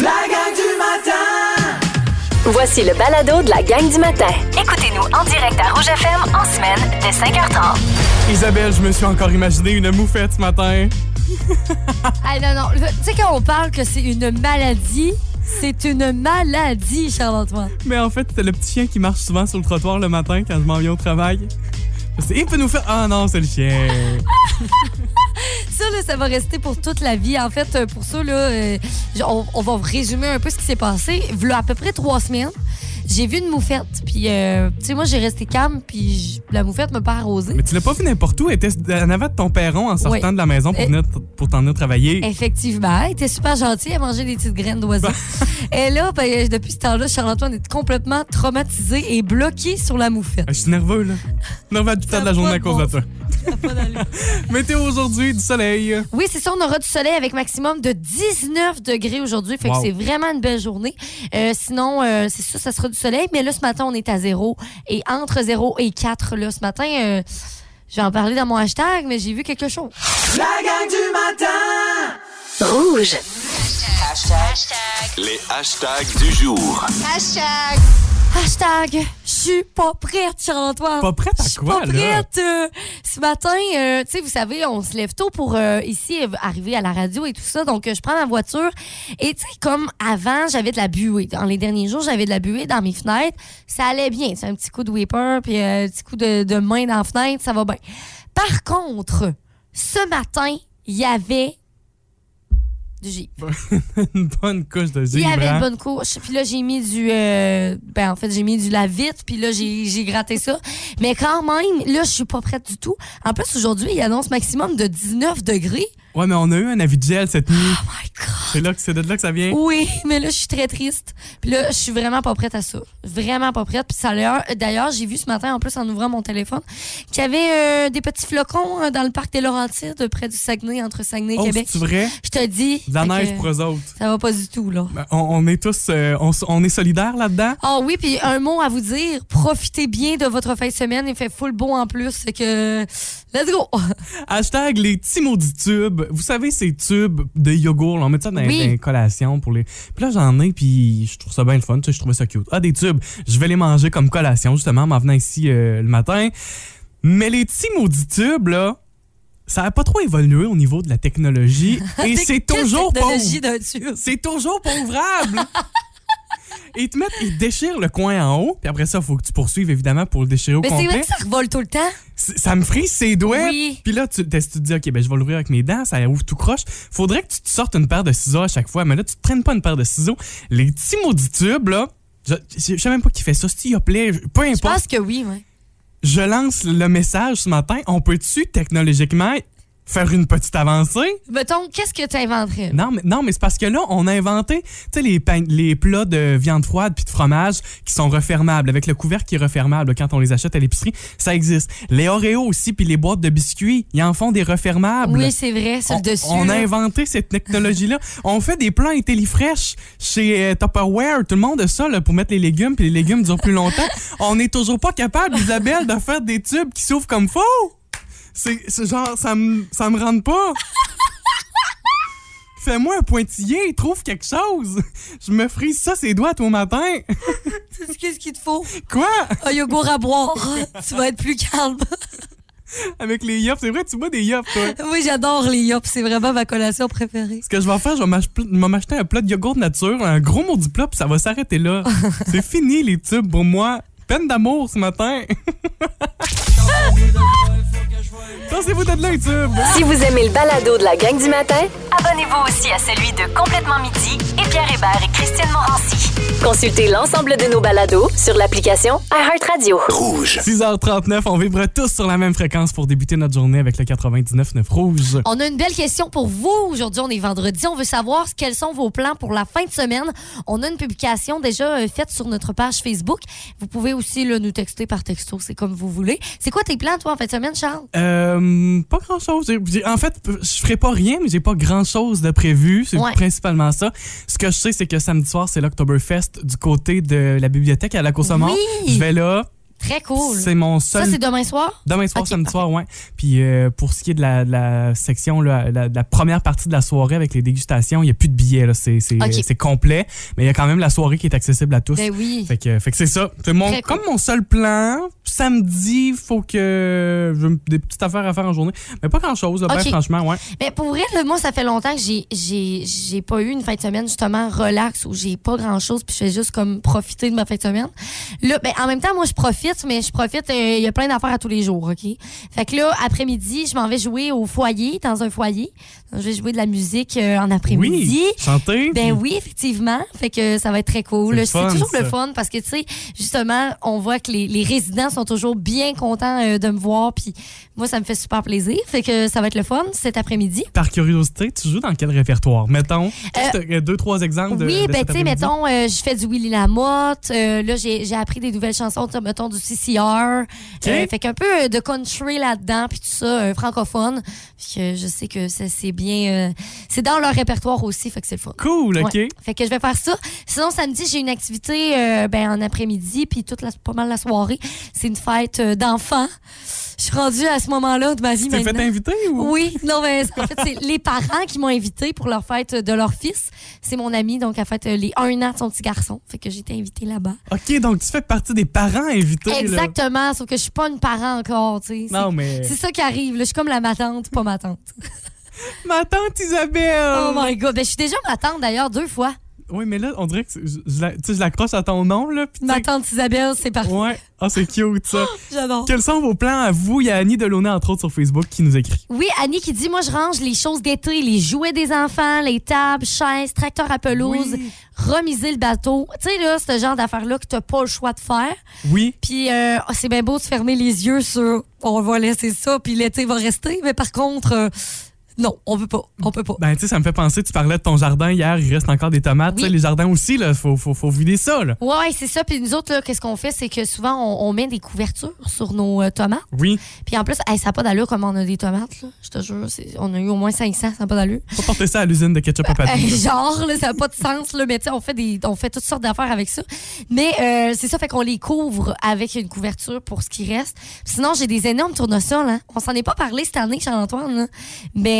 La gang du matin! Voici le balado de la gang du matin. Écoutez-nous en direct à Rouge FM en semaine dès 5h30. Isabelle, je me suis encore imaginé une moufette ce matin. Ah non, non. Tu sais, quand on parle que c'est une maladie, c'est une maladie, Charles-Antoine. Mais en fait, c'était le petit chien qui marche souvent sur le trottoir le matin quand je m'en viens au travail. Il peut nous faire. Ah non, c'est le chien. Ça, là, ça va rester pour toute la vie. En fait, euh, pour ça, là, euh, on, on va résumer un peu ce qui s'est passé. Voilà à peu près trois semaines, j'ai vu une moufette. Puis, euh, tu sais, moi, j'ai resté calme, puis la moufette m'a pas arrosée. Mais tu l'as pas vu n'importe où. Elle était en avant de ton perron en sortant Oui. de la maison pour, venir pour t'en venir travailler. Effectivement, elle était super gentille, elle mangeait des petites graines d'oiseaux. et là, ben, depuis ce temps-là, Charles-Antoine est complètement traumatisé et bloqué sur la moufette. Ah, Je suis nerveux, là. Nerveux à tout temps de la journée à cause de toi. Météo aujourd'hui, du soleil. Oui, c'est ça, on aura du soleil avec maximum de 19 degrés aujourd'hui. Fait Wow. que c'est vraiment une belle journée. Euh, sinon, euh, c'est ça, ça sera du soleil. Mais là, ce matin, on est à 0. Et entre 0 et 4, là, ce matin, euh, je vais en parler dans mon hashtag, mais j'ai vu quelque chose. La gang du matin! Rouge. Les hashtags du jour. Hashtag, je suis pas prête, Charles-Antoine. Pas prête à Je suis quoi, pas là? prête. euh, ce matin, euh, tu sais, vous savez, on se lève tôt pour euh, ici arriver à la radio et tout ça. Donc, euh, je prends ma voiture. Et tu sais, comme avant, j'avais de la buée. Dans les derniers jours, j'avais de la buée dans mes fenêtres. Ça allait bien. C'est un petit coup de whipper, puis un petit coup de, de main dans la fenêtre, ça va bien. Par contre, ce matin, il y avait du Jeep. une bonne couche de Il givre. y avait une bonne couche. Puis là, j'ai mis du. euh, ben, en fait, j'ai mis du lave-vite. Puis là, j'ai j'ai gratté ça. Mais quand même, là, je suis pas prête du tout. En plus, aujourd'hui, il annonce maximum de 19 degrés. Ouais, mais on a eu un avis de gel cette nuit. Oh my God. C'est là que c'est de là que ça vient. Oui, mais là, je suis très triste. Puis là, je suis vraiment pas prête à ça. Vraiment pas prête. Puis ça D'ailleurs, j'ai vu ce matin, en plus, en ouvrant mon téléphone, qu'il y avait euh, des petits flocons euh, dans le parc des Laurentides, près du Saguenay, entre Saguenay et Oh, Québec. c'est vrai? Je te dis. De la neige pour eux autres. Ça va pas du tout, là. Ben, On, on est tous. euh, on, est solidaires là-dedans? Ah oui, puis un mot à vous dire, profitez bien de votre fin de semaine, il fait full beau en plus, c'est que let's go. Hashtag les petits maudits tubes. Vous savez, ces tubes de yogourt, là, on met ça dans, Oui. dans les collations pour les. Puis là, j'en ai, puis je trouve ça bien le fun. Tu sais, je trouvais ça cute. Ah, des tubes. Je vais les manger comme collation, justement, en venant ici euh, le matin. Mais les petits maudits tubes, là, ça n'a pas trop évolué au niveau de la technologie. et c'est toujours tube? C'est toujours pas ouvrable. Et ils te mettent, ils te déchirent le coin en haut, puis après ça, il faut que tu poursuives évidemment pour le déchirer au Mais c'est vrai que ça revole tout le temps. Ça me frise ses doigts. Oui. Puis là, tu, t'es- tu te dis, OK, ben, je vais l'ouvrir avec mes dents, ça ouvre tout croche. Faudrait que tu te sortes une paire de ciseaux à chaque fois. Mais là, tu te traînes pas une paire de ciseaux. Les petits maudits tubes, là, je, je sais même pas qui fait ça. Si Yoplait, peu Je importe. pense que oui, ouais. Je lance le message ce matin. On peut-tu technologiquement faire une petite avancée? Mettons, qu'est-ce que tu inventerais? Non, mais, non, mais c'est parce que là, on a inventé tu sais, les, les plats de viande froide puis de fromage qui sont refermables, avec le couvercle qui est refermable quand on les achète à l'épicerie. Ça existe. Les Oreos aussi, puis les boîtes de biscuits, ils en font des refermables. Oui, c'est vrai, sur le dessus. on a inventé cette technologie-là. on fait des plans IntelliFresh chez euh, Tupperware. Tout le monde a ça là, pour mettre les légumes, puis les légumes durent plus longtemps. on n'est toujours pas capable, Isabelle, de faire des tubes qui s'ouvrent comme faux. C'est genre, ça me ça me rentre pas. Fais-moi un pointillé, trouve quelque chose. Je me frise ça ses doigts au matin. Qu'est-ce qu'il te faut? Quoi? Un yogourt à boire. tu vas être plus calme. Avec les yops, c'est vrai, tu bois des yops, toi. oui, j'adore les yops. C'est vraiment ma collation préférée. Ce que je vais faire, je vais m'ach- je vais m'acheter un plat de yogourt nature, un gros maudit plat, puis ça va s'arrêter là. c'est fini les tubes pour moi. Peine d'amour ce matin. Pensez-vous de là, les tubes? Si vous aimez le balado de la gang du matin, abonnez-vous aussi à celui de Complètement Midi et Pierre Hébert et Christiane Morancy. Consultez l'ensemble de nos balados sur l'application iHeartRadio. Rouge. 6h39, on vibre tous sur la même fréquence pour débuter notre journée avec le 99.9 Rouge. On a une belle question pour vous. Aujourd'hui, on est vendredi. On veut savoir quels sont vos plans pour la fin de semaine. On a une publication déjà euh, faite sur notre page Facebook. Vous pouvez aussi là, nous texter par texto, c'est comme vous voulez. C'est quoi tes plans, toi, en fin de semaine, Charles? Euh, pas grand chose. En fait, je ferai pas rien, mais j'ai pas grand chose de prévu. C'est Ouais. principalement ça. Ce que je sais, c'est que samedi soir, c'est l'Octoberfest du côté de la bibliothèque à la Course Oui. Je vais là. Très cool. C'est mon Ça, seul c'est demain soir? Demain soir, samedi parfait. soir, ouais. Puis euh, pour ce qui est de la, de la section, là, la, de la première partie de la soirée avec les dégustations, il n'y a plus de billets. C'est c'est- Ok. c'est complet. Mais il y a quand même la soirée qui est accessible à tous. Ben oui. Fait que, fait que c'est ça. C'est mon, Très cool. Comme mon seul plan, samedi, faut que j'ai des petites affaires à faire en journée. Mais pas grand-chose, ben, Ok. franchement, ouais. Mais pour vrai, là, moi, ça fait longtemps que j'ai, pas eu une fin de semaine justement relax où j'ai pas grand chose puis je fais juste comme profiter de ma fin de semaine. Là, ben, en même temps, moi, je profite, mais je profite, euh, il y a plein d'affaires à tous les jours, OK? Fait que là, après-midi, je m'en vais jouer au foyer, dans un foyer. Je vais jouer de la musique euh, en après-midi. Oui, chanter. Ben oui, effectivement. Fait que ça va être très cool. C'est toujours le fun parce que, tu sais, justement, on voit que les, les résidents sont toujours bien contents euh, de me voir. Puis moi, ça me fait super plaisir. Fait que ça va être le fun cet après-midi. Par curiosité, tu joues dans quel répertoire? Mettons, juste, euh, deux, trois exemples de. Oui, de ben tu sais, mettons, euh, je fais du Willy Lamotte. euh, là, j'ai appris des nouvelles chansons, tu sais, mettons, du CCR. Euh, fait qu'un peu euh, de country là-dedans, puis tout ça, euh, francophone. Puis que je sais que c'est bien... euh, c'est dans leur répertoire aussi, fait que c'est le fun. Cool, OK. Ouais. Fait que je vais faire ça. Sinon, samedi, j'ai une activité euh, ben, en après-midi, puis toute la, pas mal la soirée. C'est une fête euh, d'enfants. Je suis rendue à ce moment-là de ma vie Tu t'es fait inviter ou? Oui, non, mais en fait, c'est les parents qui m'ont invité pour leur fête de leur fils. C'est mon ami, donc fête euh, les un an de son petit garçon. Fait que j'ai été invitée là-bas. OK, donc tu fais partie des parents invités. là. Exactement, sauf que je suis pas une parent encore, tu sais. Non, C'est- mais. C'est ça qui arrive. là. Je suis comme la ma tante, pas ma tante. Ma tante Isabelle! Oh my god. Ben, je suis déjà ma tante d'ailleurs deux fois. Oui, mais là, on dirait que je, je la- l'accroche à ton nom, là. Ma tante Isabelle, c'est parfait. Ouais. Ah, c'est cute, ça. J'adore. Quels sont vos plans à vous? Il y a Annie Delaunay, entre autres, sur Facebook, qui nous écrit? Oui, Annie qui dit Moi, je range les choses d'été, les jouets des enfants, les tables, chaises, tracteurs à pelouse, Oui. remiser le bateau. Tu sais, là, ce genre d'affaires-là que tu pas le choix de faire. Oui. Puis, euh, oh, c'est bien beau de fermer les yeux sur on va laisser ça, puis l'été va rester. Mais par contre, euh, non, on peut pas. On peut pas. Ben, tu sais, ça me fait penser, tu parlais de ton jardin hier, il reste encore des tomates. Oui. Les jardins aussi, là, faut, faut, faut vider ça, là. Ouais, c'est ça. Puis nous autres, là, qu'est-ce qu'on fait? C'est que souvent, on, on met des couvertures sur nos euh, tomates. Oui. Puis en plus, hey, ça n'a pas d'allure comme on a des tomates. Là. Je te jure, on a eu au moins 500, ça n'a pas d'allure. Faut porter ça à l'usine de ketchup à papier. Euh, là. genre, là, ça n'a pas de sens, là, mais tu sais, on fait des, on fait toutes sortes d'affaires avec ça. Mais euh, c'est ça, fait qu'on les couvre avec une couverture pour ce qui reste. Sinon, j'ai des énormes tournesols. Hein. On s'en est pas parlé cette année, Charles-Antoine. là.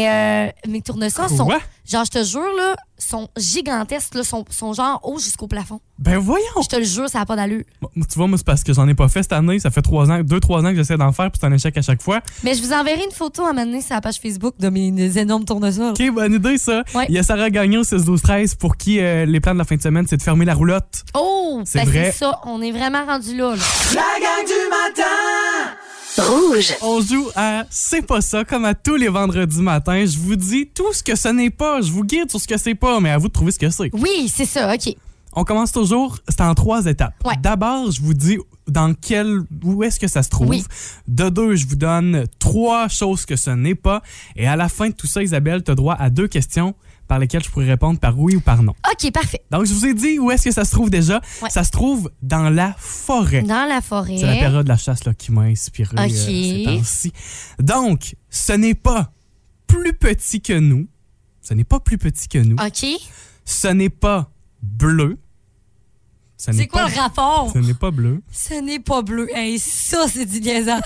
Euh, mes tournesols sont, Quoi? genre, je te jure, là, sont gigantesques, là, sont, sont genre hauts jusqu'au plafond. Ben, voyons. Je te le jure, ça n'a pas d'allure. Bon, Tu vois, moi, c'est parce que j'en ai pas fait cette année. Ça fait trois ans, deux, trois ans que j'essaie d'en faire, puis c'est un échec à chaque fois. Mais je vous enverrai une photo à m'amener sur la page Facebook de mes énormes tournesols. OK, bonne idée, ça. Ouais. Il y a Sarah Gagnon, 6 12 13 pour qui euh, les plans de la fin de semaine, c'est de fermer la roulotte. Oh, C'est ben, vrai. ça. On est vraiment rendu là. là. La gang du matin Rouge. On joue à C'est pas ça, comme à tous les vendredis matins. Je vous dis tout ce que ce n'est pas. Je vous guide sur ce que c'est pas, mais à vous de trouver ce que c'est. Oui, c'est ça. OK. On commence toujours, c'est en trois étapes. Ouais. D'abord, je vous dis dans quel, où est-ce que ça se trouve. Oui. De deux, je vous donne trois choses que ce n'est pas. Et à la fin de tout ça, Isabelle, tu as droit à deux questions par lesquelles je pourrais répondre par oui ou par non. OK, parfait. Donc, je vous ai dit où est-ce que ça se trouve déjà. Ouais. Ça se trouve dans la forêt. Dans la forêt. C'est la période de la chasse là, qui m'a inspiré euh, Ok. ces temps-ci. Donc, ce n'est pas plus petit que nous. Ce n'est pas plus petit que nous. OK. Ce n'est pas bleu. C'est quoi pas- le rapport? Ce n'est pas bleu. Ce n'est pas bleu. Hey, ça, c'est du niaisage.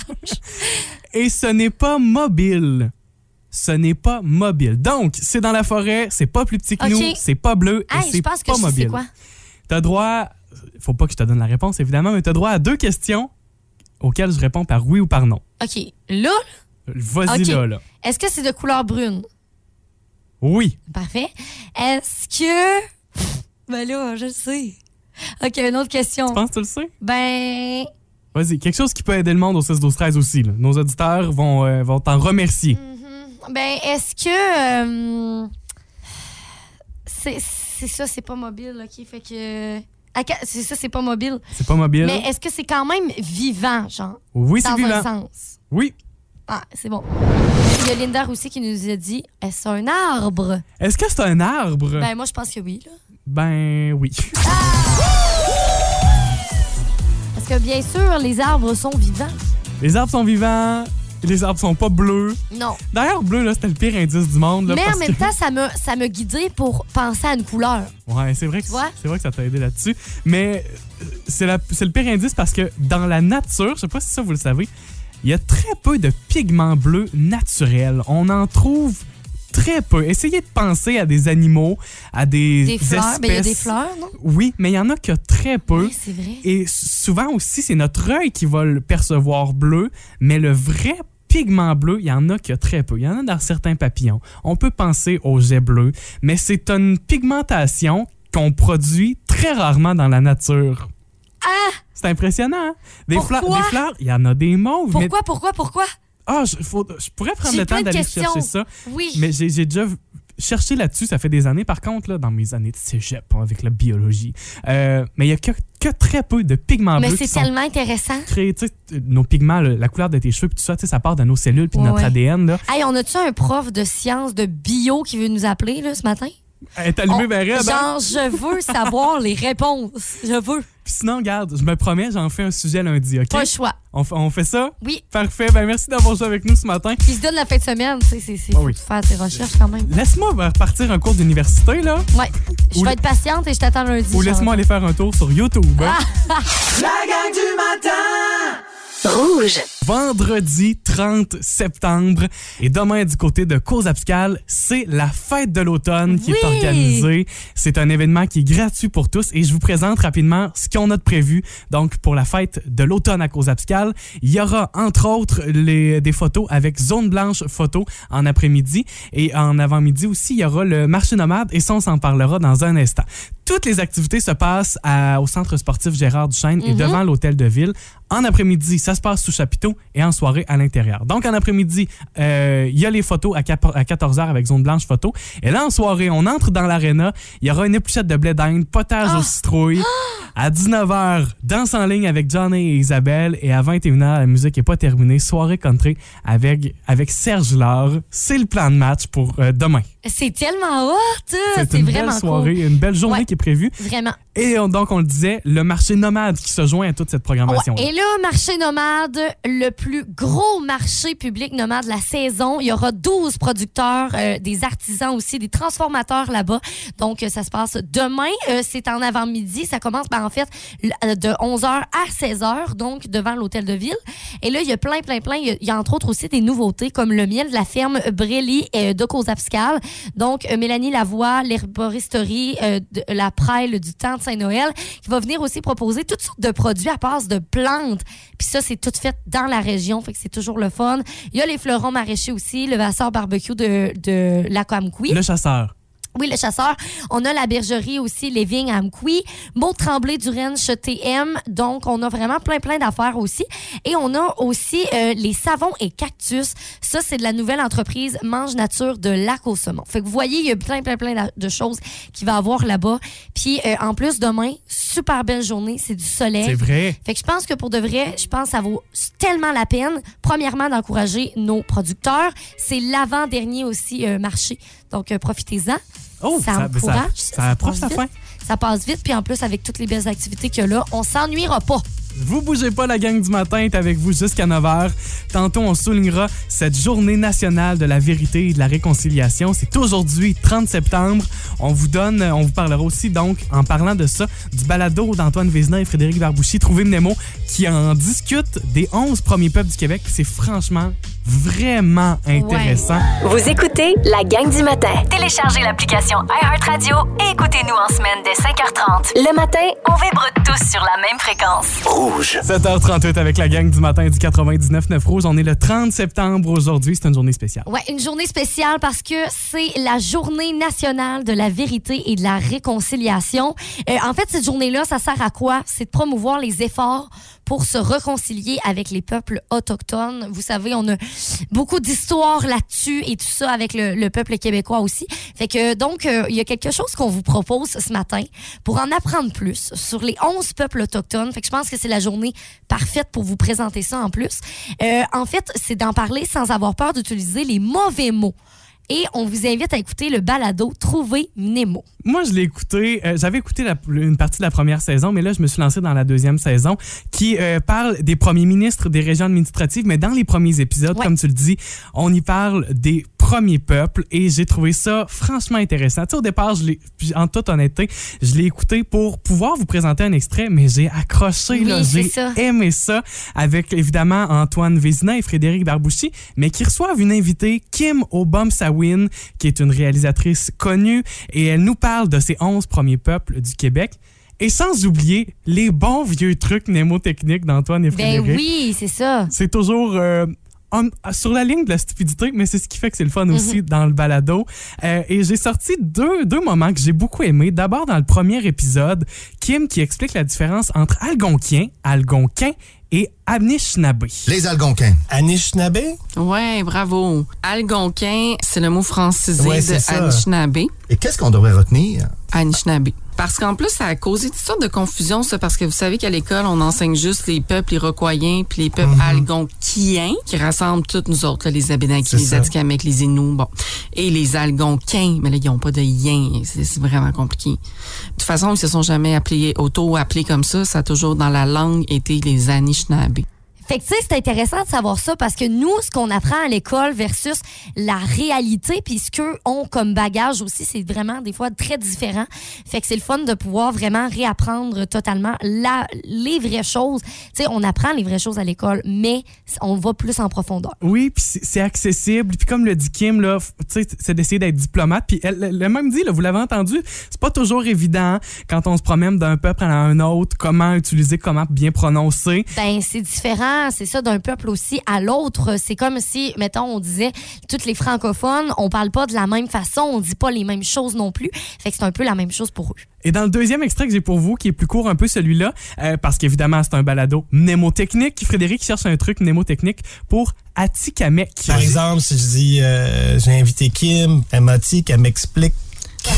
Et ce n'est pas mobile. Ce n'est pas mobile. Donc, c'est dans la forêt, c'est pas plus petit que nous, c'est pas bleu et hey, je c'est que pas sais mobile. quoi. T'as droit, faut pas que je te donne la réponse évidemment, mais t'as droit à deux questions auxquelles je réponds par oui ou par non. OK. Là, Vas-y là, là. est-ce que c'est de couleur brune? Oui. Parfait. Est-ce que. Ben là, je le sais. OK, une autre question. Tu penses que tu le sais? Ben. Vas-y, quelque chose qui peut aider le monde au 6 12 13 aussi. là. Nos auditeurs vont, euh, vont t'en remercier. Ben, est-ce que. euh, c'est ça, c'est pas mobile, OK? Fait que. C'est ça, c'est pas mobile. C'est pas mobile? Mais est-ce que c'est quand même vivant, genre? oui, c'est dans vivant. un sens. Oui. Ah, c'est bon. Il y a Linda aussi qui nous a dit est-ce un arbre? Est-ce que c'est un arbre? Ben, moi, je pense que oui. Là. Ben oui. Parce que bien sûr, les arbres sont vivants. Les arbres sont vivants. Les arbres sont pas bleus. Non. D'ailleurs, bleu, là, c'était le pire indice du monde. là, Mais en même que- temps, ça me, ça me guidait pour penser à une couleur. Ouais, c'est vrai, que- c'est vrai que ça t'a aidé là-dessus. Mais euh, c'est la- c'est le pire indice parce que dans la nature, je sais pas si ça vous le savez, il y a très peu de pigments bleus naturels. On en trouve très peu. Essayez de penser à des animaux, à des, Des fleurs. Ben, il y a des fleurs, non? Oui, mais il y en a que très peu. Oui, c'est vrai. Et souvent aussi, c'est notre œil qui va le percevoir bleu, mais le vrai pigment bleu, il y en a que très peu. Il y en a dans certains papillons. On peut penser au jet bleu, mais c'est une pigmentation qu'on produit très rarement dans la nature. Ah! C'est impressionnant. hein? Des Pourquoi? fleurs, des fleurs, il y en a des mauves. mais- Pourquoi, pourquoi, pourquoi? Ah, je, faut- je pourrais prendre le temps d'aller chercher ça. Oui. Mais j'ai j'ai déjà cherché là-dessus, ça fait des années. Par contre, là, dans mes années de cégep hein, avec la biologie, euh, mais il y a que, que très peu de pigments Mais bleus c'est tellement intéressant. créés. Nos pigments, la couleur de tes cheveux, puis tout ça, tu sais, ça part de nos cellules puis de Ouais, notre. ADN. Là. Hey, on a-tu un prof de sciences, de bio qui veut nous appeler là, ce matin? Elle est allumée vers elle, hein? Genre, je veux savoir les réponses. Je veux. Puis sinon, regarde, je me promets, j'en fais un sujet lundi, OK? Pas le choix. On, fait- on fait ça? Oui. Parfait. Ben, merci d'avoir joué avec nous ce matin. Puis se donne la fin de semaine. tu sais, C'est c'est Ah oui. faire tes recherches quand même. Laisse-moi repartir un cours d'université, là. Ouais. Je Ou vais être patiente et je t'attends lundi. Ou laisse-moi aller faire un tour sur YouTube. hein? La gang du matin Rouge. Vendredi 30 septembre. Et demain, du côté de Cause Abscale, c'est la fête de l'automne qui est organisée. C'est un événement qui est gratuit pour tous et je vous présente rapidement ce qu'on a de prévu. Donc, pour la fête de l'automne à Cause Abscale, il y aura entre autres les, des photos avec Zone Blanche Photo en après-midi et en avant-midi aussi, il y aura le marché nomade et ça, on s'en parlera dans un instant. Toutes les activités se passent à- au centre sportif Gérard Duchesne et devant l'hôtel de ville. En après-midi, ça se passe sous chapiteau et en soirée à l'intérieur. Donc, en après-midi, euh, il y a les photos à, cap- à 14h avec zone blanche photo. Et là, en soirée, on entre dans l'aréna. Il y aura une épluchette de blé d'Inde, potage aux citrouilles. À 19h, danse en ligne avec Johnny et Isabelle. Et à 21h, la musique n'est pas terminée. Soirée country avec, avec Serge Lard. C'est le plan de match pour euh, demain. C'est tellement hot! C'est C'est une vraiment belle soirée, cool. une belle journée Ouais. qui est prévue. Vraiment. Et on- donc, on le disait, le marché nomade qui se joint à toute cette programmation. Ouais. Et là, marché nomade, le plus gros marché public nomade de la saison. Il y aura 12 producteurs, euh, des artisans aussi, des transformateurs là-bas. Donc, euh, ça se passe demain. Euh, c'est en avant-midi. Ça commence, ben, en fait, euh, de 11h à 16h, donc devant l'hôtel de ville. Et là, il y a plein, plein, plein. Il y a, il y a entre autres aussi des nouveautés comme le miel de la ferme Brély euh, de Cozapscal. Donc, euh, Mélanie Lavoie, l'herboristerie, euh, de- la praille du temps de Saint-Noël, qui va venir aussi proposer toutes sortes de produits à base de plantes. Puis ça, c'est tout fait dans la région, fait c'est toujours le fun. Il y a les fleurons maraîchers aussi, le vasseur barbecue de, de l'Aquamkoui. Le chasseur. Oui, le chasseur. On a la bergerie aussi, les vignes à Amkoui. Maud Tremblay du Ranch TM. Donc, on a vraiment plein, plein d'affaires aussi. Et on a aussi euh, les savons et cactus. Ça, c'est de la nouvelle entreprise Mange Nature de Lac au Saumon. Fait que vous voyez, il y a plein, plein, plein de choses qu'il va y avoir là-bas. Puis, euh, en plus, demain, super belle journée. C'est du soleil. C'est vrai. Fait que je pense que pour de vrai, je pense que ça vaut tellement la peine, premièrement, d'encourager nos producteurs. C'est l'avant-dernier aussi euh, marché. Donc, euh, profitez-en. Oh, ça, ça, encourage. ça- ça approche la fin. Ça passe vite. Puis en plus, avec toutes les belles activités qu'il y a là, on s'ennuiera pas. Vous bougez pas, la gang du matin est avec vous jusqu'à 9h. Tantôt, on soulignera cette journée nationale de la vérité et de la réconciliation. C'est aujourd'hui, 30 septembre. On vous donne, on vous parlera aussi, donc, en parlant de ça, du balado d'Antoine Vézina et Frédéric Barbouchi, Trouver Nemo, qui en discute des 11 premiers peuples du Québec. C'est franchement vraiment intéressant. Vous écoutez la gang du matin. Téléchargez l'application iHeartRadio et écoutez-nous en semaine dès 5h30. Le matin, on vibre tous sur la même fréquence. Rouge. 7h38 avec la gang du matin du 99.9 Rouge. On est le 30 septembre aujourd'hui. C'est une journée spéciale. Ouais, une journée spéciale parce que c'est la journée nationale de la vérité et de la réconciliation. Euh, en fait, cette journée-là, ça sert à quoi? C'est de promouvoir les efforts pour se réconcilier avec les peuples autochtones. Vous savez, on a beaucoup d'histoires là-dessus et tout ça avec le, le peuple québécois aussi. Fait que donc, euh, il y a quelque chose qu'on vous propose ce matin pour en apprendre plus sur les 11 peuples autochtones. Fait que je pense que c'est la journée parfaite pour vous présenter ça en plus. Euh, en fait, c'est d'en parler sans avoir peur d'utiliser les mauvais mots. Et on vous invite à écouter le balado Trouver Nemo. Moi, je l'ai écouté. euh, J'avais écouté la- une partie de la première saison, mais là, je me suis lancé dans la deuxième saison qui euh, parle des premiers ministres des régions administratives. Mais dans les premiers épisodes, Ouais. comme tu le dis, on y parle des premiers peuples et j'ai trouvé ça franchement intéressant. Tu sais, au départ, je en toute honnêteté, je l'ai écouté pour pouvoir vous présenter un extrait, mais j'ai accroché, Oui, là, j'ai aimé ça avec évidemment Antoine Vézina et Frédéric Barbouchi, mais qui reçoivent une invitée, Kim Obam-Sawin, qui est une réalisatrice connue, et elle nous parle de ces 11 premiers peuples du Québec. Et sans oublier les bons vieux trucs mnémotechniques d'Antoine et Ben Frédéric. oui, c'est ça. C'est toujours euh, en- sur la ligne de la stupidité, mais c'est ce qui fait que c'est le fun aussi dans le balado. Euh, et j'ai sorti deux, deux moments que j'ai beaucoup aimés. D'abord, dans le premier épisode, Kim qui explique la différence entre algonquien, algonquin et anishinaabe. Les Algonquins. Anishinaabe? Ouais, bravo. Algonquin, c'est le mot francisé Ouais, de ça. Anishinaabe. Et qu'est-ce qu'on devrait retenir? Anishinaabe. Parce qu'en plus, ça a causé toutes sortes de confusions, ça, parce que vous savez qu'à l'école, on enseigne juste les peuples iroquois puis les peuples algonquiens, qui rassemblent toutes nous autres, là, les Abénaquis, C'est les. Atikamekw, les Inuits, bon. Et les Algonquins, mais là, ils n'ont pas de yin. C'est c'est vraiment compliqué. De toute façon, ils se sont jamais appelés, auto-appelés comme ça. Ça a toujours, dans la langue, été les Anishinaabe. Fait que, tu sais, c'est intéressant de savoir ça parce que nous, ce qu'on apprend à l'école versus la réalité, puis ce qu'eux ont comme bagage aussi, c'est vraiment des fois très différent. Fait que c'est le fun de pouvoir vraiment réapprendre totalement la, les vraies choses. Tu sais, on apprend les vraies choses à l'école, mais on va plus en profondeur. Oui, puis c'est accessible. Puis comme le dit Kim, là, f- tu sais, c'est d'essayer d'être diplomate. Puis elle elle même dit, là, vous l'avez entendu, c'est pas toujours évident quand on se promène d'un peuple à un autre, comment utiliser, comment bien prononcer. Ben, c'est différent, c'est ça, d'un peuple aussi à l'autre. C'est comme si, mettons, on disait, toutes les francophones, on parle pas de la même façon, on dit pas les mêmes choses non plus. Fait que c'est un peu la même chose pour eux. Et dans le deuxième extrait que j'ai pour vous, qui est plus court un peu celui-là, euh, parce qu'évidemment c'est un balado mnémotechnique, Frédéric cherche un truc mnémotechnique pour Atikamek. Par exemple, si je dis euh, j'ai invité Kim, elle m'a dit qu'elle m'explique.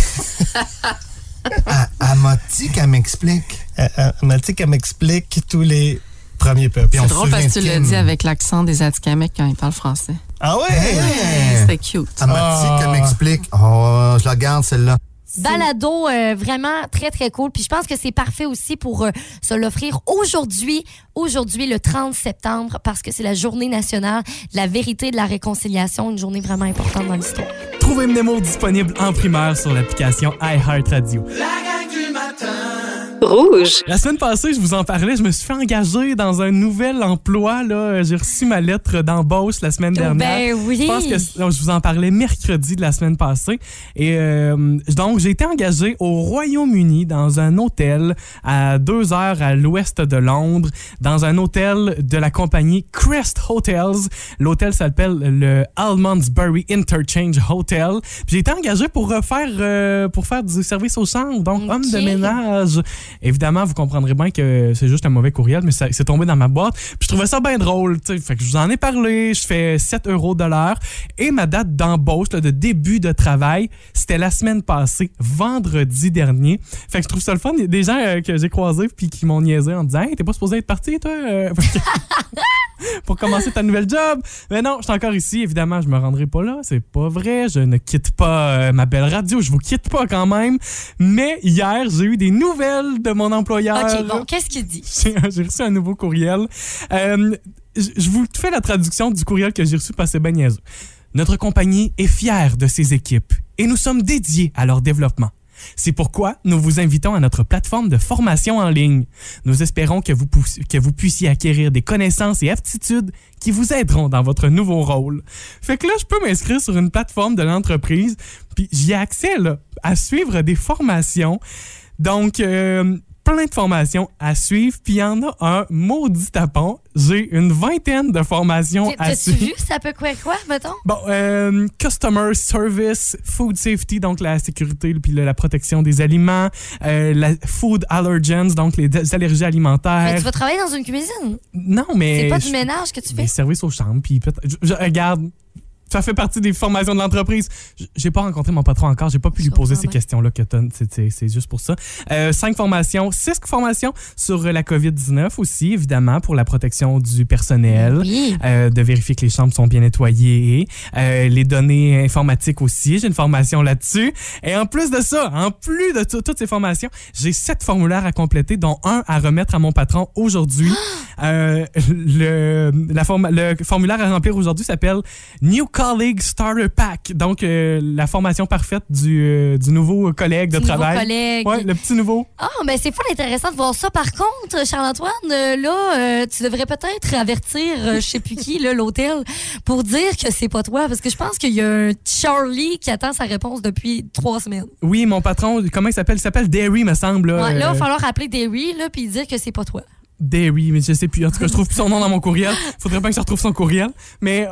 Motti qu'elle m'explique. Elle, elle m'a dit qu'elle m'explique tous les C'est drôle parce que tu l'as dit avec l'accent des Atikamekw quand ils parlent français. Ah ouais? Hey! C'était cute. Motti Ah. qu'elle m'explique. Oh, je la garde celle-là. Balado euh, vraiment très très cool. Puis je pense que c'est parfait aussi pour euh, se l'offrir aujourd'hui, aujourd'hui le 30 septembre, parce que c'est la journée nationale de la vérité et de la réconciliation, une journée vraiment importante dans l'histoire. Trouvez Mnemo disponible en primaire sur l'application iHeartRadio. La gang du matin. Rouge. La semaine passée, je vous en parlais, je me suis fait engager dans un nouvel emploi. là. J'ai reçu ma lettre d'embauche la semaine dernière. Ben oui. Je pense que je vous en parlais mercredi de la semaine passée. Et euh, donc, j'ai été engagé au Royaume-Uni dans un hôtel à deux heures à l'ouest de Londres, dans un hôtel de la compagnie Crest Hotels. L'hôtel s'appelle le Almondsbury Interchange Hotel. J'ai été engagé pour refaire, euh, pour faire du service aux chambres, donc Ok. homme de ménage. Évidemment, vous comprendrez bien que c'est juste un mauvais courriel, mais c'est tombé dans ma boîte. Puis je trouvais ça bien drôle. tu sais. Fait que je vous en ai parlé. Je fais 7 euros de l'heure. Et ma date d'embauche, de début de travail, c'était la semaine passée, vendredi dernier. Fait que je trouve ça le fun. Il y a des gens euh, que j'ai croisés puis qui m'ont niaisé en disant Hey, t'es pas supposé être parti, toi Pour commencer ta nouvelle job. Mais non, je suis encore ici. Évidemment, je me rendrai pas là. C'est pas vrai. Je ne quitte pas euh, ma belle radio. Je vous quitte pas quand même. Mais hier, j'ai eu des nouvelles de mon employeur. OK, bon, qu'est-ce qu'il dit? J'ai reçu un nouveau courriel. Euh, je vous fais la traduction du courriel que j'ai reçu que c'est ben. Notre compagnie est fière de ses équipes et nous sommes dédiés à leur développement. C'est pourquoi nous vous invitons à notre plateforme de formation en ligne. Nous espérons que vous, que vous puissiez acquérir des connaissances et aptitudes qui vous aideront dans votre nouveau rôle. Fait que là, je peux m'inscrire sur une plateforme de l'entreprise, puis j'y ai accès à suivre des formations. Donc, euh, plein de formations à suivre, puis il y en a un maudit tapon. J'ai une vingtaine de formations à T'as-tu suivre. vu ça peut quoi, quoi, mettons? Bon, euh, customer service, food safety, donc la sécurité puis la protection des aliments, euh, la food allergens, donc les allergies Mais alimentaires. tu vas travailler dans une cuisine? Non, mais C'est pas du ménage que tu fais? services aux chambres, puis je- regarde. Ça fait partie des formations de l'entreprise. J'ai pas rencontré mon patron encore, j'ai pas pu lui poser ces questions-là que t'as. C'est- juste pour ça. Euh, cinq formations, six formations sur la COVID-19 aussi, évidemment, pour la protection du personnel. Oui. Euh, de vérifier que les chambres sont bien nettoyées, euh, les données informatiques aussi, j'ai une formation là-dessus. Et en plus de ça, en plus de tout- toutes ces formations, j'ai sept formulaires à compléter, dont un à remettre à mon patron aujourd'hui. Euh, le, la le formulaire à remplir aujourd'hui s'appelle New Colleague Starter Pack, donc euh, la formation parfaite du, euh, du nouveau collègue de nouveau travail. collègue. Ouais, le petit nouveau. Ah, mais c'est fou intéressant de voir ça. Par contre, Charles-Antoine, euh, là, euh, tu devrais peut-être avertir, je sais plus qui, l'hôtel, pour dire que c'est pas toi. Parce que je pense qu'il y a un Charlie qui attend sa réponse depuis trois semaines. Oui, mon patron, comment il s'appelle? Il s'appelle Derry, me semble. là. Ouais, là, il va falloir appeler Derry, là, puis dire que c'est pas toi. Derry, mais je sais plus. En tout cas, je trouve plus son nom dans mon courriel. Faudrait bien que je retrouve son courriel. Mais,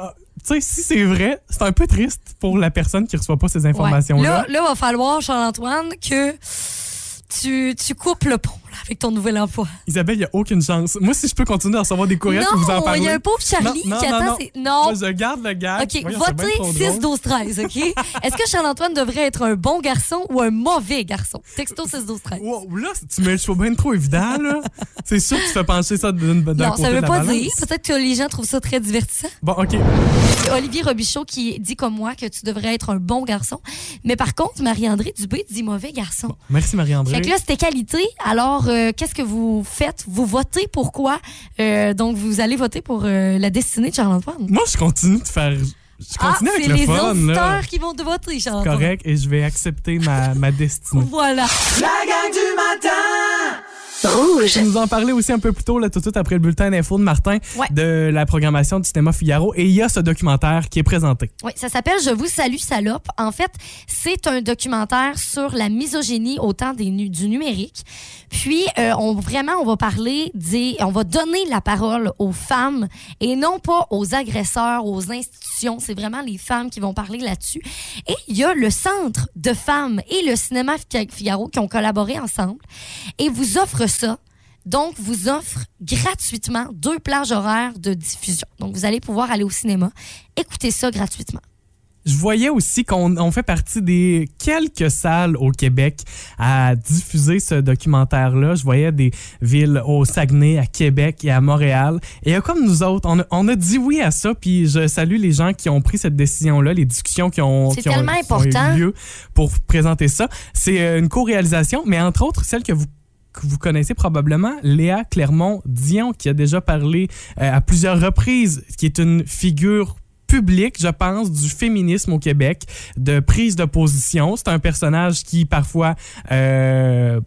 tu sais, si c'est vrai, c'est un peu triste pour la personne qui reçoit pas ces Ouais. informations-là. Là, là, va falloir, Charles-Antoine, que tu, tu coupes le pont avec ton nouvel emploi. Isabelle, il n'y a aucune chance. Moi, si je peux continuer à recevoir des courriels pour vous en non, parler. il y a un pauvre Charlie Non, non, qui non, attend non. ses... Non. Moi, je garde le gars. OK, votez 6, 12, 13, OK? Est-ce que Charles-Antoine devrait être un bon garçon ou un mauvais garçon? Texto 6, 12, 13. Wow, là, tu mets le choix bien trop évident, là. C'est sûr que tu fais pencher ça d'une- d'un Non, ça de veut pas balance. dire. Peut-être que les gens trouvent ça très divertissant. Bon, OK. Olivier Robichaud qui dit comme moi que tu devrais être un bon garçon. Mais par contre, Marie-André Dubé dit mauvais garçon. Merci, Marie-André. Fait que là, c'était qualité. Alors, euh, qu'est-ce que vous faites? Vous votez pourquoi? Euh, donc, vous allez voter pour euh, la destinée de Charles-Antoine. Moi, je continue de faire. Je Ah, continue c'est avec le les fun, auditeurs là. qui vont te voter, Charles-Antoine. Correct, et je vais accepter ma, ma destinée. Voilà. La gang du matin Rouge. Tu nous en parlais aussi un peu plus tôt, là, tout de suite après le bulletin d'info de Martin, Ouais. de la programmation du cinéma Figaro. Et il y a ce documentaire qui est présenté. Oui, ça s'appelle Je vous salue, salope. En fait, c'est un documentaire sur la misogynie au temps des nu- du numérique. Puis, euh, on, vraiment, on va parler des. On va donner la parole aux femmes et non pas aux agresseurs, aux institutions. C'est vraiment les femmes qui vont parler là-dessus. Et il y a le Centre de femmes et le Cinéma Fi- Figaro qui ont collaboré ensemble et vous offrent ça. Donc, vous offre gratuitement deux plages horaires de diffusion. Donc, vous allez pouvoir aller au cinéma, écouter ça gratuitement. Je voyais aussi qu'on on fait partie des quelques salles au Québec à diffuser ce documentaire-là. Je voyais des villes au Saguenay, à Québec et à Montréal. Et comme nous autres, on a, on a dit oui à ça. Puis je salue les gens qui ont pris cette décision-là, les discussions qui ont, qui ont- qui ont eu lieu pour présenter ça. C'est euh, une co-réalisation, mais entre autres, celle que vous que vous connaissez probablement, Léa Clermont-Dion, qui a déjà parlé euh, à plusieurs reprises, qui est une figure publique, je pense, du féminisme au Québec, de prise de position. C'est un personnage qui, parfois, euh,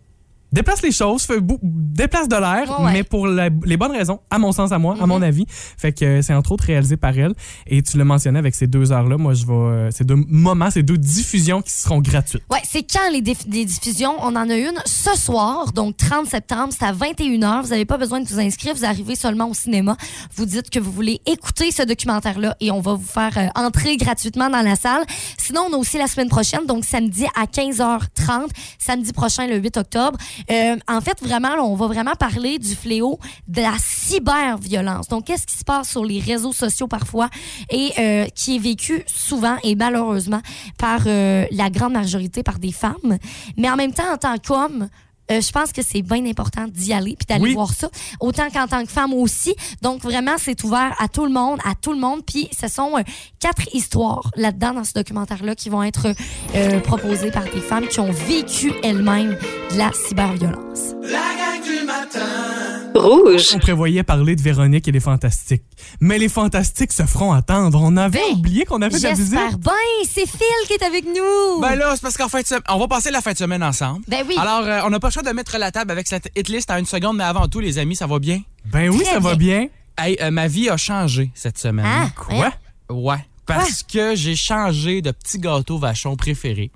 déplace les choses, fait déplace de l'air, ouais. mais pour la- les bonnes raisons, à mon sens, à moi, à mon Mhm. avis. Fait que euh, c'est entre autres réalisé par elle. Et tu le mentionnais avec ces deux heures-là. Moi, je vais. euh, ces deux moments, ces deux diffusions qui seront gratuites. Ouais, c'est quand les diffusions? On en a une ce soir, donc 30 septembre, c'est à 21h. Vous n'avez pas besoin de vous inscrire, vous arrivez seulement au cinéma. Vous dites que vous voulez écouter ce documentaire-là et on va vous faire euh, entrer gratuitement dans la salle. Sinon, on a aussi la semaine prochaine, donc samedi à 15h30, samedi prochain, le 8 octobre. Euh, en fait, vraiment, on va vraiment parler du fléau de la cyberviolence. Donc, qu'est-ce qui se passe sur les réseaux sociaux parfois et euh, qui est vécu souvent et malheureusement par euh, la grande majorité par des femmes. Mais en même temps, en tant qu'homme, euh, je pense que c'est bien important d'y aller puis d'aller Oui. voir ça. Autant qu'en tant que femme aussi. Donc vraiment, c'est ouvert à tout le monde, à tout le monde. Puis ce sont euh, quatre histoires là-dedans dans ce documentaire-là qui vont être euh, proposées par des femmes qui ont vécu elles-mêmes de la cyberviolence. La gang du matin Rouge. On prévoyait parler de Véronique et les Fantastiques. Mais les Fantastiques se feront attendre. On avait Ben, oublié qu'on avait de la visite. J'espère bien. C'est Phil qui est avec nous. Ben là, c'est parce qu'en fin de semaine, on va passer la fin de semaine ensemble. Ben oui. Alors, euh, on n'a pas le choix de mettre la table avec cette hit list en une seconde, mais avant tout, les amis, ça va bien? Ben oui, Très ça va bien. Hey, euh, ma vie a changé cette semaine. Ah, Quoi? Ouais. Parce que j'ai changé de petit gâteau vachon préféré.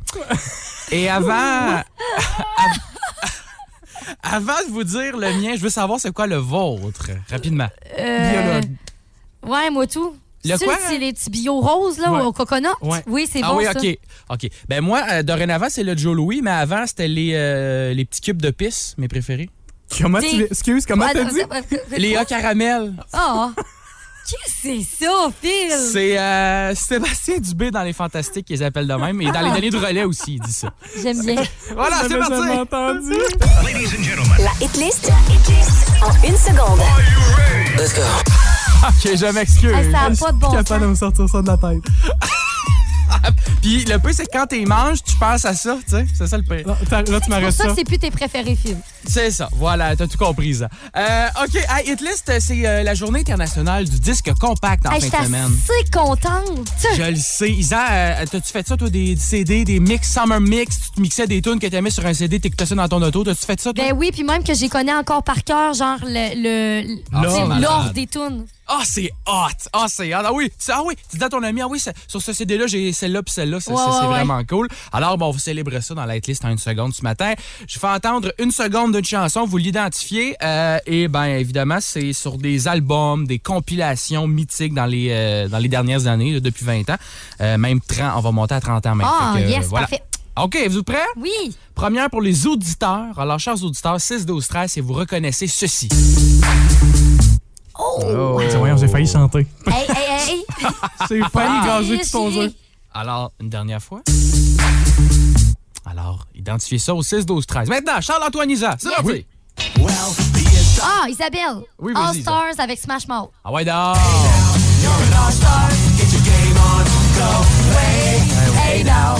Et avant. avant de vous dire le mien, je veux savoir c'est quoi le vôtre, rapidement. Euh, Biologue. Ouais, moi tout. Le C'est- quoi? C'est les petits bio roses là, Ouais. au coconut? Ouais. Oui, c'est ah bon oui, ça. OK. OK. Ben moi, euh, dorénavant, c'est le Joe Louis, mais avant, c'était les, euh, les petits cubes de pisse, mes préférés. Comment Des- tu... Excuse, comment Ouais, t'as dit? Les A caramel. Ah, que c'est ça, Phil? C'est euh, Sébastien Dubé dans Les Fantastiques qu'ils appellent de même. Et dans les derniers de relais aussi, il dit ça. J'aime bien. Voilà, c'est parti. entendu. La hitlist en une seconde. Ok, je m'excuse. Hey, ça n'a pas de bon Je suis sens. capable de me sortir ça de la tête. Puis le peu, c'est que quand t'es manges, tu penses à ça, tu sais. C'est ça le pire. Là, t'as- là, tu C'est pour m'arrêtes ça ça. que c'est plus tes préférés films. C'est ça. Voilà, t'as tout compris, ça. Euh, OK, hey, Hitlist, c'est euh, la journée internationale du disque compact en Hey, fin de semaine. assez contente. Je le sais. Isa, euh, t'as-tu fait ça, toi, des CD, des mix, summer mix? Tu te mixais des tunes que t'aimais sur un CD, t'écoutais ça dans ton auto. T'as-tu fait ça, toi? Ben oui, puis même que j'ai connais encore par cœur, genre le, le, Ah, c'est l'ordre des tunes. Ah, c'est hot! Ah, c'est hot! Ah oui, ah oui, tu dis à ton ami, ah oui, sur ce CD-là, j'ai celle-là puis celle-là. C'est Ouais, c'est- c'est ouais, ouais. vraiment cool. Alors, bon, on va célébrer ça dans la liste en une seconde ce matin. Je fais entendre une seconde d'une chanson, vous l'identifiez. euh, et bien, évidemment, c'est sur des albums, des compilations mythiques dans les, euh, dans les dernières années, là, depuis 20 ans. Euh, même 30, on va monter à 30 ans même. Ah, yes, voilà. parfait. OK, vous êtes prêts? Oui. Première pour les auditeurs. Alors, chers auditeurs, 6, 12, 13, et vous reconnaissez ceci. Oh! Voyons, j'ai failli chanter. Hey, hey, hey! J'ai failli Ah, chérie, tout ton jeu. Alors, une dernière fois. Alors, identifiez ça au 6, 12, 13. Maintenant, Charles-Antoine Isa, c'est parti. Ah, Isabelle. Oui, All Stars avec Smash Mouth. Ah ouais, donc. Hey, now.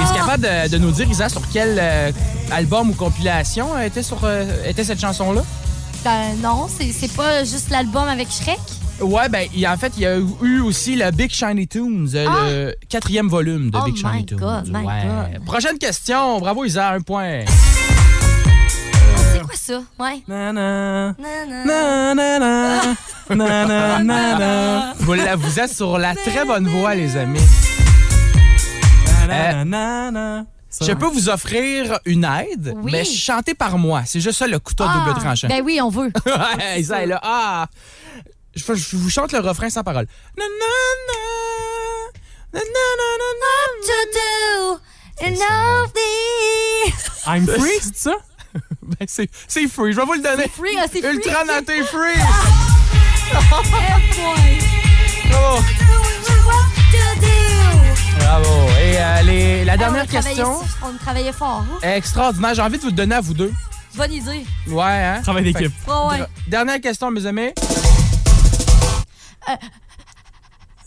Es-tu capable de, de nous dire, Isa, sur quel euh, album ou compilation euh, était, sur, euh, était cette chanson-là? Ben non, c'est c'est pas juste l'album avec Shrek? Ouais, ben, en fait, il y a eu aussi le Big Shiny Tunes, euh, le quatrième volume de Ah! Oh Big Shiny my Tunes. God, my ouais. Prochaine question. Bravo, Isa, un point. C'est quoi ça? Ouais. Na, na. Na, na. Na, na, na. Na, na, na, na. Vous, la- vous êtes sur la très bonne voie, les amis. Na, na, na, na. Ça. Je peux vous offrir une aide, Oui. mais chantée par moi. C'est juste ça le couteau Ah, double tranchant. Ben oui, on veut. Ouais, est là. Ah! Je, vous chante le refrain sans parole. Na, na, na. I'm free, c'est ça? Ben, c'est, c'est free, je vais vous le donner. Free, ah, c'est free. Ultra free! Boy. Bravo! Et euh, les- la Ah, on dernière a question, On travaillait fort. hein? extraordinaire. J'ai envie de vous le donner à vous deux. Bonne idée. Ouais, hein? Travail d'équipe. Fait- Ouais, Dernière question, mes amis.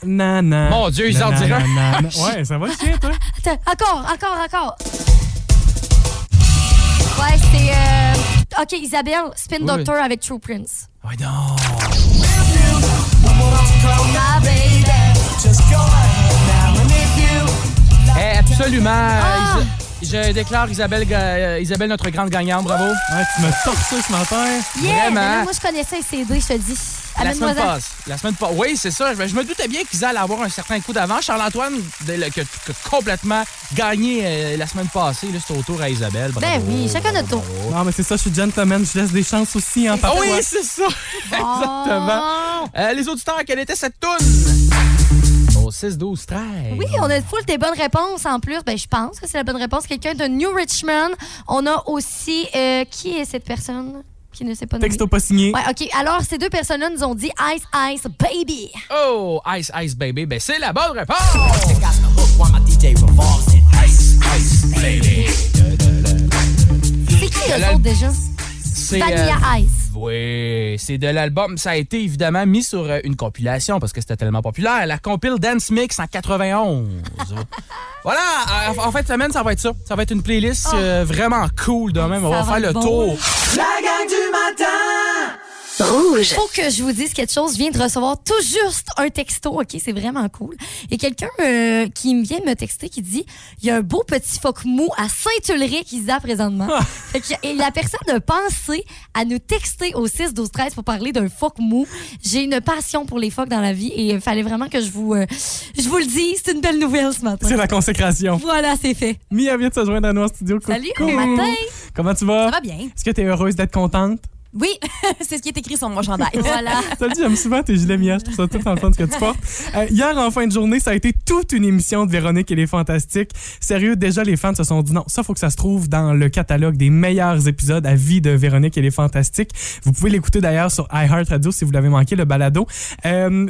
Na, na. Mon Dieu, ils en na. Ouais, ça va chier, toi? Attends, encore, encore, encore. Ouais, c'est. euh, OK, Isabelle, Spin Oui. Doctor avec True Prince. Ouais, non. Absolument. Ah! Je déclare Isabelle, euh, Isabelle notre grande gagnante. Bravo. Ouais, tu m'as torché ce matin. Yeah! Vraiment. mais là, moi, je connaissais les CD, je te dis. La semaine passe. La semaine passe. Oui, c'est ça. Je, je me doutais bien qu'ils allaient avoir un certain coup d'avance. Charles-Antoine, que, que complètement gagné euh, la semaine passée, là, c'est au tour à Isabelle. Bravo. Ben oui, chacun notre tour. Non, mais c'est ça, je suis gentleman. Je laisse des chances aussi, hein, Ah parfois. oui, c'est ça. Exactement. Oh. Euh, les auditeurs, quelle était cette toune? Au 6, 12, 13. Oui, on a full des bonnes réponses en plus. Ben, je pense que c'est la bonne réponse. Quelqu'un de New Richmond. On a aussi. euh, qui est cette personne qui ne sait pas? Texto pas signé. Ouais, OK. Alors, ces deux personnes-là nous ont dit Ice Ice Baby. Oh, Ice Ice Baby. Ben, c'est la bonne réponse. C'est qui eux autres déjà? C'est. Vanilla euh, Ice. Oui, c'est de l'album. Ça a été évidemment mis sur euh, une compilation parce que c'était tellement populaire. La compile Dance Mix en 91. voilà, en, en fin de semaine, ça va être ça. Ça va être une playlist euh, vraiment cool de même. On va va faire le bon. tour. La gang du matin Rouge. Faut que je vous dise quelque chose. Je viens de recevoir tout juste un texto. OK, c'est vraiment cool. Il y a quelqu'un euh, qui me vient de me texter qui dit il y a un beau petit phoque mou à Saint-Ulrich, Isa, présentement. fait que, et la personne a pensé à nous texter au 6 12 13 pour parler d'un phoque mou. J'ai une passion pour les phoques dans la vie et il fallait vraiment que je vous, euh, je vous le dise. C'est une belle nouvelle ce matin. C'est la consécration. Voilà, c'est fait. Mia vient de se joindre à nous en studio. Salut, bon matin. Comment tu vas? Ça va bien. Est-ce que tu es heureuse d'être contente? Oui, c'est ce qui est écrit sur mon chandail. Voilà. Salut, j'aime souvent tes gilets mièges. Je trouve ça tout dans le fun ce que tu portes. Euh, hier, en fin de journée, ça a été toute une émission de Véronique et les Fantastiques. Sérieux, déjà, les fans se sont dit non, ça, faut que ça se trouve dans le catalogue des meilleurs épisodes à vie de Véronique et les Fantastiques. Vous pouvez l'écouter d'ailleurs sur iHeartRadio si vous l'avez manqué, le balado. Euh,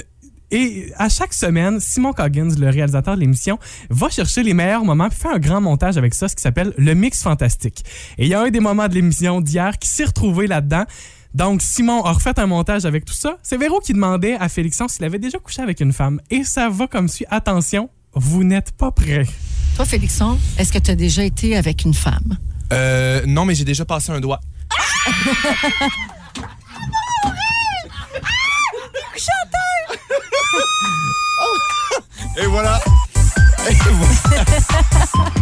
et à chaque semaine, Simon Coggins, le réalisateur de l'émission, va chercher les meilleurs moments puis fait un grand montage avec ça, ce qui s'appelle le mix fantastique. Et il y a un des moments de l'émission d'hier qui s'est retrouvé là-dedans. Donc, Simon a refait un montage avec tout ça. C'est Véro qui demandait à Félixon s'il avait déjà couché avec une femme. Et ça va comme suit. Attention, vous n'êtes pas prêts. Toi, Félixon, est-ce que tu as déjà été avec une femme? Euh, non, mais j'ai déjà passé un doigt. Et voilà. Et voilà.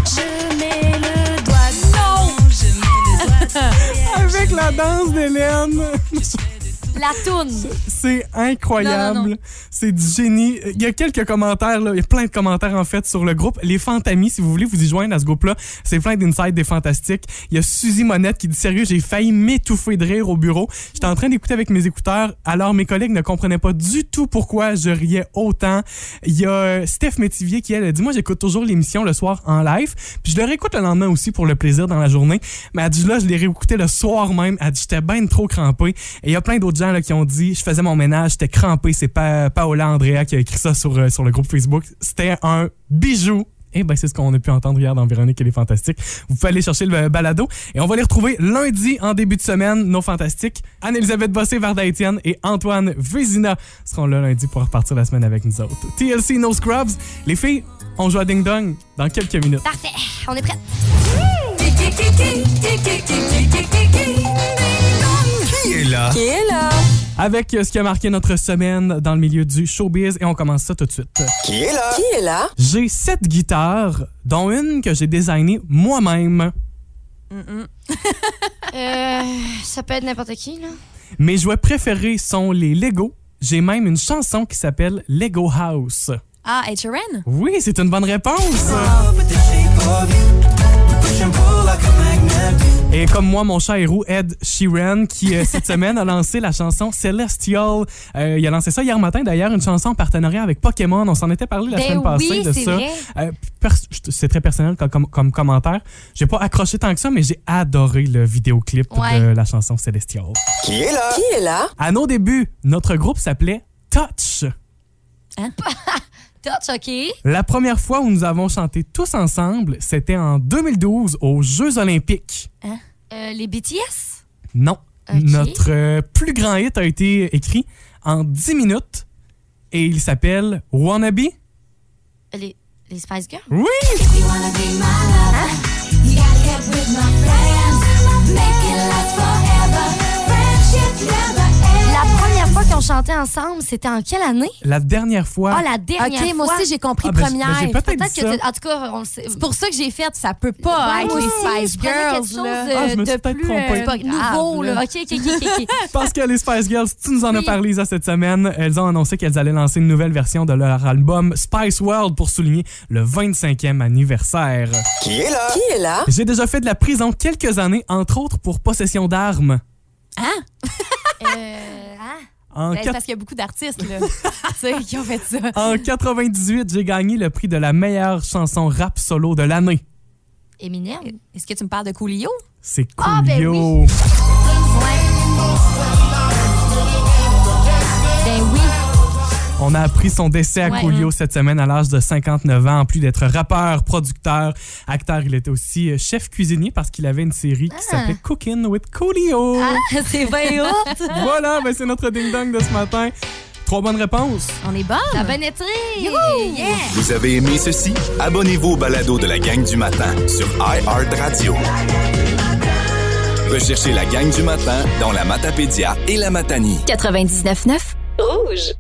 Je mets le doigt. Non! Avec la danse d'Hélène. La toune. C'est incroyable. C'est du génie. Il y a quelques commentaires, là. il y a plein de commentaires en fait sur le groupe. Les Fantamis, si vous voulez vous y joindre à ce groupe-là, c'est plein d'insides des fantastiques. Il y a Suzy Monette qui dit sérieux, j'ai failli m'étouffer de rire au bureau. J'étais en train d'écouter avec mes écouteurs, alors mes collègues ne comprenaient pas du tout pourquoi je riais autant. Il y a euh, Steph Métivier qui elle a dit moi j'écoute toujours l'émission le soir en live, puis je le réécoute le lendemain aussi pour le plaisir dans la journée. Mais elle dit là je l'ai réécouté le soir même. Elle dit j'étais bien trop crampé. Et il y a plein d'autres gens là, qui ont dit je faisais mon ménage, j'étais crampé. C'est pas Paola Andrea qui a écrit ça sur, euh, sur le groupe Facebook. C'était un bijou. Et ben c'est ce qu'on a pu entendre hier dans Véronique et les Fantastiques. Vous pouvez aller chercher le balado et on va les retrouver lundi en début de semaine, nos Fantastiques. Anne-Elisabeth Bossé, Varda Étienne et Antoine Vézina seront là lundi pour repartir la semaine avec nous autres. TLC No Scrubs. Les filles, on joue à Ding Dong dans quelques minutes. Parfait. On est prêts. Qui est là? Qui est là? Avec euh, ce qui a marqué notre semaine dans le milieu du showbiz et on commence ça tout de suite. Qui est là? Qui est là? J'ai sept guitares, dont une que j'ai designée moi-même. Euh, ça peut être n'importe qui, là. Mes jouets préférés sont les Lego. J'ai même une chanson qui s'appelle Lego House. Ah, Ed Sheeran? Oui, c'est une bonne réponse. Et comme moi, mon chat héros, Ed Sheeran, qui euh, cette semaine a lancé la chanson Celestial. Euh, il a lancé ça hier matin, d'ailleurs, une chanson en partenariat avec Pokémon. On s'en était parlé la Ben semaine passée oui, de ça. Euh, c'est très personnel comme, comme, comme commentaire. J'ai pas accroché tant que ça, mais j'ai adoré le vidéoclip Ouais. de la chanson Celestial. Qui est là? Qui est là? À nos débuts, notre groupe s'appelait Touch. Touch, OK? La première fois où nous avons chanté tous ensemble, c'était en 2012 aux Jeux Olympiques. Euh, les BTS? Non. Notre euh, plus grand hit a été écrit en 10 minutes et il s'appelle Wannabe. Les, les Spice Girls? Oui! La ont chanté ensemble, c'était en quelle année? La dernière fois. Ah, la dernière OK, moi aussi, j'ai compris Ah, ben, première. ben, j'ai peut-être Peut-être dit que... En tout cas. C'est pour ça que j'ai fait, ça peut pas Ouais, être moi les Spice Girls. quelque chose là. de, Ah, je me suis peut-être trompée. euh, pas nouveau. Là. là. OK, OK, OK, OK. Parce que les Spice Girls, tu nous en as parlé Lisa, cette semaine, elles ont annoncé qu'elles allaient lancer une nouvelle version de leur album Spice World pour souligner le 25e anniversaire. Qui est là? Qui est là? J'ai déjà fait de la prison quelques années, entre autres pour possession d'armes. Euh, hein? En, Ben, parce qu'il y a beaucoup d'artistes là, qui ont fait ça. en 98, j'ai gagné le prix de la meilleure chanson rap solo de l'année. Eminem? Est-ce que tu me parles de Coolio? C'est Ah, ben Coolio. oui. On a appris son décès à Ouais. Coolio cette semaine à l'âge de 59 ans. En plus d'être rappeur, producteur, acteur, il était aussi euh, chef cuisinier parce qu'il avait une série qui Ah. s'appelait Cooking with Coolio. Ah, c'est bien. Voilà, ben c'est notre ding-dong de ce matin. Trois bonnes réponses. On est bon? Ça a bien été. Yeah. Vous avez aimé ceci? Abonnez-vous au balado de la gang du matin sur iHeartRadio. Recherchez la gang du matin dans la Matapédia et la Matanie. 99.9 Rouge.